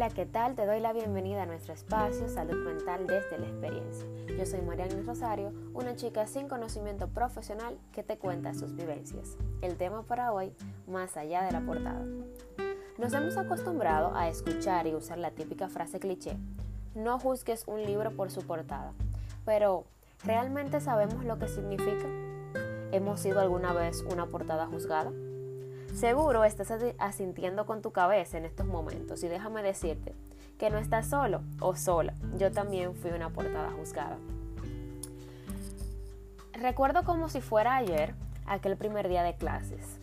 Hola, ¿qué tal? Te doy la bienvenida a nuestro espacio Salud Mental desde la experiencia. Yo soy Mariana Rosario, una chica sin conocimiento profesional que te cuenta sus vivencias. El tema para hoy, más allá de la portada. Nos hemos acostumbrado a escuchar y usar la típica frase cliché, no juzgues un libro por su portada, pero ¿realmente sabemos lo que significa? ¿Hemos sido alguna vez una portada juzgada? Seguro estás asintiendo con tu cabeza en estos momentos y déjame decirte que no estás solo o sola. Yo también fui una portada juzgada. Recuerdo como si fuera ayer aquel primer día de clases.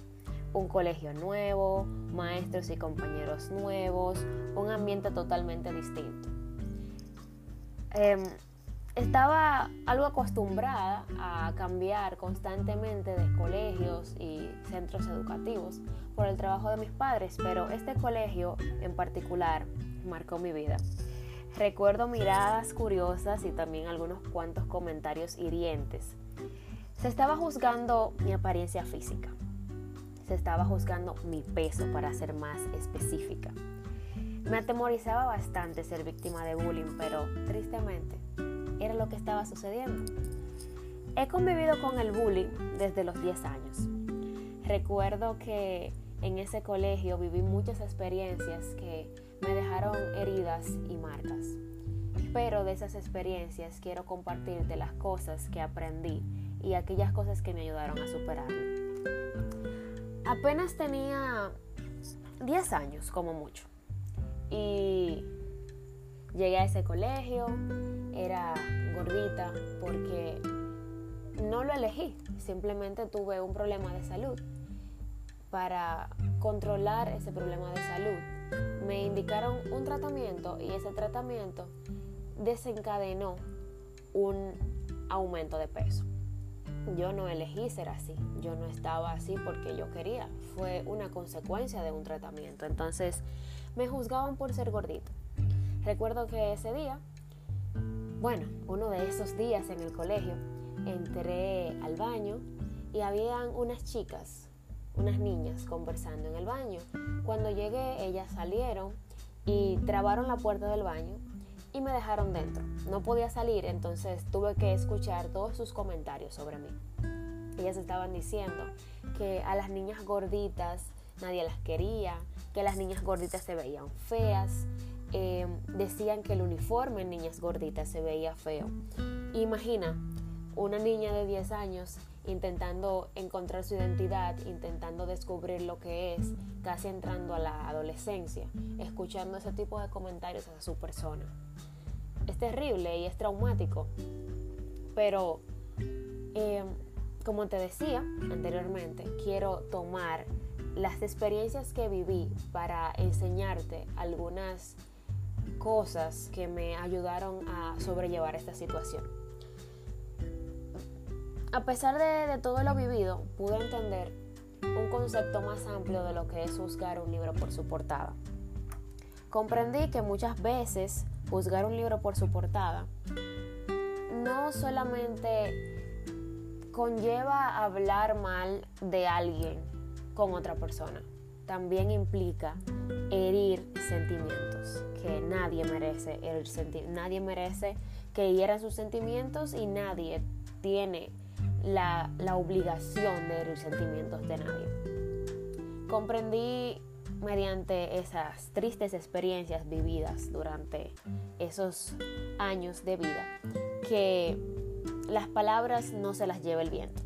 Un colegio nuevo, maestros y compañeros nuevos, un ambiente totalmente distinto. Em, estaba algo acostumbrada a cambiar constantemente de colegios y centros educativos por el trabajo de mis padres, pero este colegio en particular marcó mi vida. Recuerdo miradas curiosas y también algunos cuantos comentarios hirientes. Se estaba juzgando mi apariencia física. Se estaba juzgando mi peso para ser más específica. Me atemorizaba bastante ser víctima de bullying, pero tristemente era lo que estaba sucediendo. He convivido con el bullying desde los 10 años. Recuerdo que en ese colegio viví muchas experiencias que me dejaron heridas y marcas. Pero de esas experiencias quiero compartirte las cosas que aprendí y aquellas cosas que me ayudaron a superarlo. Apenas tenía 10 años como mucho. Y llegué a ese colegio, era porque no lo elegí, simplemente tuve un problema de salud. Para controlar ese problema de salud me indicaron un tratamiento y ese tratamiento desencadenó un aumento de peso. Yo no elegí ser así, yo no estaba así porque yo quería, fue una consecuencia de un tratamiento. Entonces me juzgaban por ser gordito. Recuerdo que ese día bueno, uno de esos días en el colegio entré al baño y habían unas chicas, unas niñas conversando en el baño. Cuando llegué, ellas salieron y trabaron la puerta del baño y me dejaron dentro. No podía salir, entonces tuve que escuchar todos sus comentarios sobre mí. Ellas estaban diciendo que a las niñas gorditas nadie las quería, que las niñas gorditas se veían feas, Em, decían que el uniforme en niñas gorditas se veía feo. Imagina una niña de 10 años intentando encontrar su identidad, intentando descubrir lo que es, casi entrando a la adolescencia, escuchando ese tipo de comentarios a su persona. Es terrible y es traumático, pero em, como te decía anteriormente, quiero tomar las experiencias que viví para enseñarte algunas cosas que me ayudaron a sobrellevar esta situación. A pesar de, todo lo vivido, pude entender un concepto más amplio de lo que es juzgar un libro por su portada. Comprendí que muchas veces juzgar un libro por su portada no solamente conlleva hablar mal de alguien con otra persona, también implica herir sentimientos que nadie merece herir nadie merece que hieran sus sentimientos y nadie tiene la, la obligación de herir sentimientos de nadie. Comprendí mediante esas tristes experiencias vividas durante esos años de vida que las palabras no se las lleva el viento.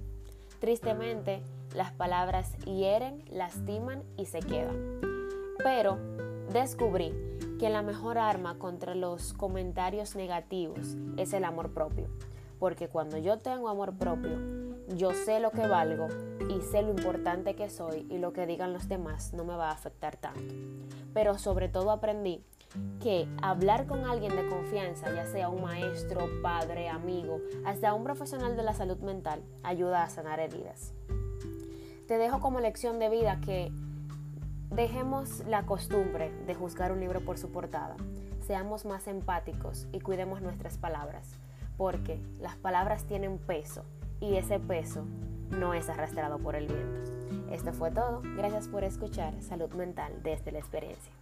Tristemente, las palabras hieren, lastiman y se quedan. Pero descubrí que la mejor arma contra los comentarios negativos es el amor propio. Porque cuando yo tengo amor propio, yo sé lo que valgo y sé lo importante que soy y lo que digan los demás no me va a afectar tanto. Pero sobre todo aprendí que hablar con alguien de confianza, ya sea un maestro, padre, amigo, hasta un profesional de la salud mental, ayuda a sanar heridas te dejo como lección de vida que dejemos la costumbre de juzgar un libro por su portada. Seamos más empáticos y cuidemos nuestras palabras, porque las palabras tienen peso y ese peso no es arrastrado por el viento. Esto fue todo. Gracias por escuchar Salud Mental desde la experiencia.